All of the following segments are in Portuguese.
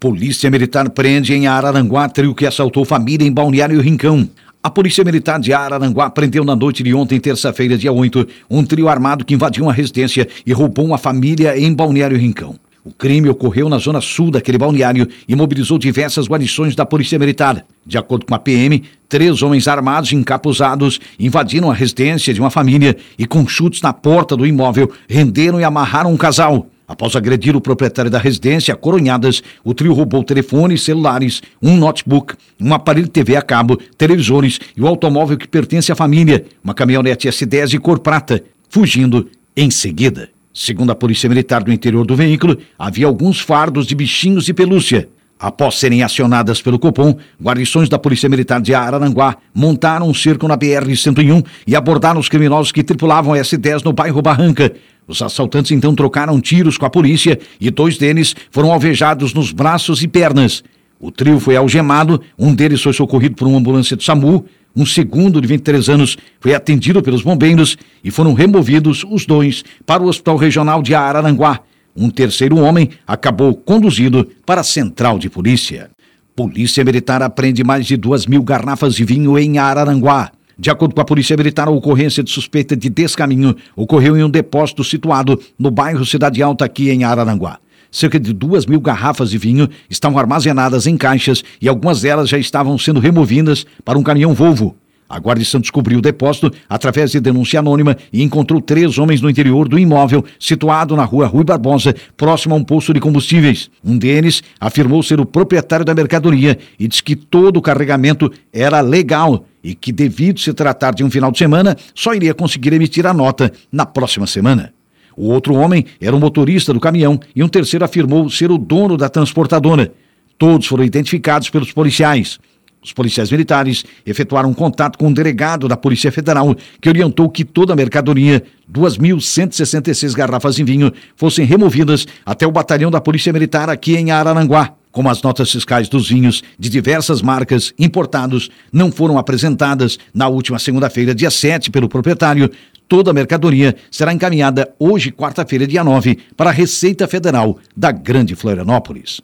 Polícia Militar prende em Araranguá trio que assaltou família em Balneário Rincão. A Polícia Militar de Araranguá prendeu na noite de ontem, terça-feira, dia 8, um trio armado que invadiu uma residência e roubou uma família em Balneário Rincão. O crime ocorreu na zona sul daquele balneário e mobilizou diversas guarnições da Polícia Militar. De acordo com a PM, três homens armados e encapuzados invadiram a residência de uma família e, com chutes na porta do imóvel, renderam e amarraram um casal. Após agredir o proprietário da residência, Coronhadas, o trio roubou telefones, celulares, um notebook, um aparelho TV a cabo, televisores e o automóvel que pertence à família, uma caminhonete S10 de cor prata, fugindo em seguida. Segundo a Polícia Militar do interior do veículo, havia alguns fardos de bichinhos de pelúcia. Após serem acionadas pelo Copom, guarnições da Polícia Militar de Araranguá montaram um cerco na BR-101 e abordaram os criminosos que tripulavam a S-10 no bairro Barranca, os assaltantes então trocaram tiros com a polícia e dois deles foram alvejados nos braços e pernas. O trio foi algemado, um deles foi socorrido por uma ambulância do SAMU, um segundo de 23 anos foi atendido pelos bombeiros e foram removidos os dois para o Hospital Regional de Araranguá. Um terceiro homem acabou conduzido para a central de polícia. Polícia Militar apreende mais de duas mil garrafas de vinho em Araranguá. De acordo com a Polícia Militar, a ocorrência de suspeita de descaminho ocorreu em um depósito situado no bairro Cidade Alta, aqui em Araranguá. Cerca de duas mil garrafas de vinho estavam armazenadas em caixas e algumas delas já estavam sendo removidas para um caminhão Volvo. A guarnição descobriu o depósito através de denúncia anônima e encontrou três homens no interior do imóvel, situado na rua Rui Barbosa, próximo a um posto de combustíveis. Um deles afirmou ser o proprietário da mercadoria e disse que todo o carregamento era legal e que, devido se tratar de um final de semana, só iria conseguir emitir a nota na próxima semana. O outro homem era o motorista do caminhão e um terceiro afirmou ser o dono da transportadora. Todos foram identificados pelos policiais. Os policiais militares efetuaram um contato com um delegado da Polícia Federal, que orientou que toda a mercadoria, 2.166 garrafas de vinho, fossem removidas até o batalhão da Polícia Militar aqui em Araranguá. Como as notas fiscais dos vinhos de diversas marcas importados não foram apresentadas na última segunda-feira, dia 7, pelo proprietário, toda a mercadoria será encaminhada hoje, quarta-feira, dia 9, para a Receita Federal da Grande Florianópolis.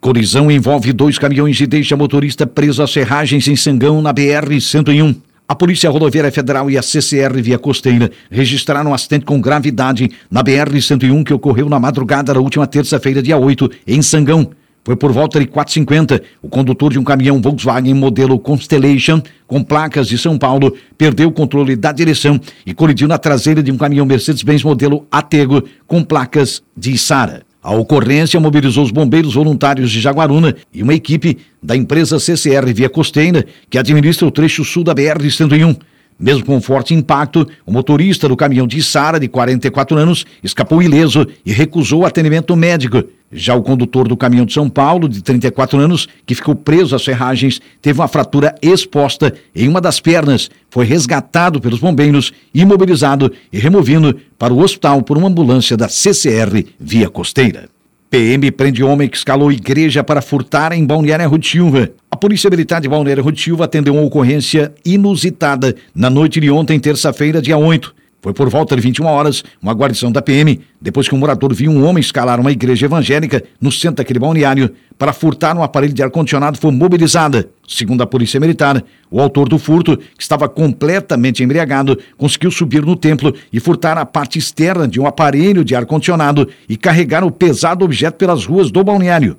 Colisão envolve dois caminhões e deixa motorista preso às serragens em Sangão, na BR-101. A Polícia Rodoviária Federal e a CCR Via Costeira registraram um acidente com gravidade na BR-101 que ocorreu na madrugada da última terça-feira, dia 8, em Sangão. Foi por volta de 4h50. O condutor de um caminhão Volkswagen modelo Constellation, com placas de São Paulo, perdeu o controle da direção e colidiu na traseira de um caminhão Mercedes-Benz modelo Atego, com placas de Sara. A ocorrência mobilizou os bombeiros voluntários de Jaguaruna e uma equipe da empresa CCR Via Costeira, que administra o trecho sul da BR-101. Mesmo com forte impacto, o motorista do caminhão de Sara, de 44 anos, escapou ileso e recusou atendimento médico. Já o condutor do caminhão de São Paulo, de 34 anos, que ficou preso às ferragens, teve uma fratura exposta em uma das pernas, foi resgatado pelos bombeiros, imobilizado e removido para o hospital por uma ambulância da CCR Via Costeira. PM prende homem que escalou igreja para furtar em Balneário Rutilva. A Polícia Militar de Balneário Rutilva atendeu uma ocorrência inusitada na noite de ontem, terça-feira, dia 8. Foi por volta de 21 horas, uma guarnição da PM, depois que um morador viu um homem escalar uma igreja evangélica no centro daquele balneário para furtar um aparelho de ar-condicionado, foi mobilizada. Segundo a Polícia Militar, o autor do furto, que estava completamente embriagado, conseguiu subir no templo e furtar a parte externa de um aparelho de ar-condicionado e carregar o pesado objeto pelas ruas do balneário.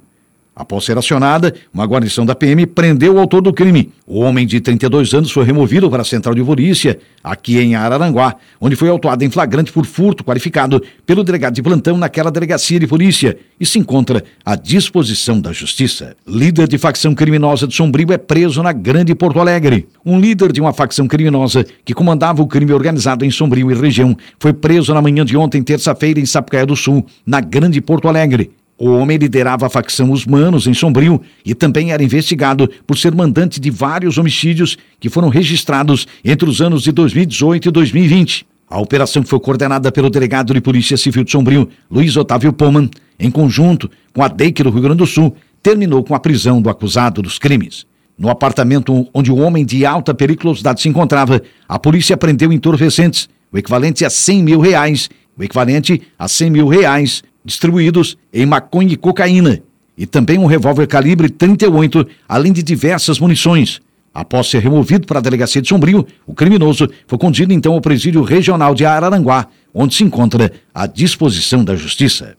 Após ser acionada, uma guarnição da PM prendeu o autor do crime. O homem de 32 anos foi removido para a central de polícia, aqui em Araranguá, onde foi autuado em flagrante por furto qualificado pelo delegado de plantão naquela delegacia de polícia e se encontra à disposição da justiça. Líder de facção criminosa de Sombrio é preso na Grande Porto Alegre. Um líder de uma facção criminosa que comandava o crime organizado em Sombrio e região foi preso na manhã de ontem, terça-feira, em Sapucaia do Sul, na Grande Porto Alegre. O homem liderava a facção Os Manos em Sombrio e também era investigado por ser mandante de vários homicídios que foram registrados entre os anos de 2018 e 2020. A operação foi coordenada pelo delegado de Polícia Civil de Sombrio, Luiz Otávio Poman, em conjunto com a DEIC do Rio Grande do Sul, terminou com a prisão do acusado dos crimes. No apartamento onde o homem de alta periculosidade se encontrava, a polícia prendeu entorpecentes, o equivalente a 100 mil reais, o equivalente a 100 mil reais, distribuídos em maconha e cocaína, e também um revólver calibre 38, além de diversas munições. Após ser removido para a delegacia de Sombrio, o criminoso foi conduzido então ao presídio regional de Araranguá, onde se encontra à disposição da justiça.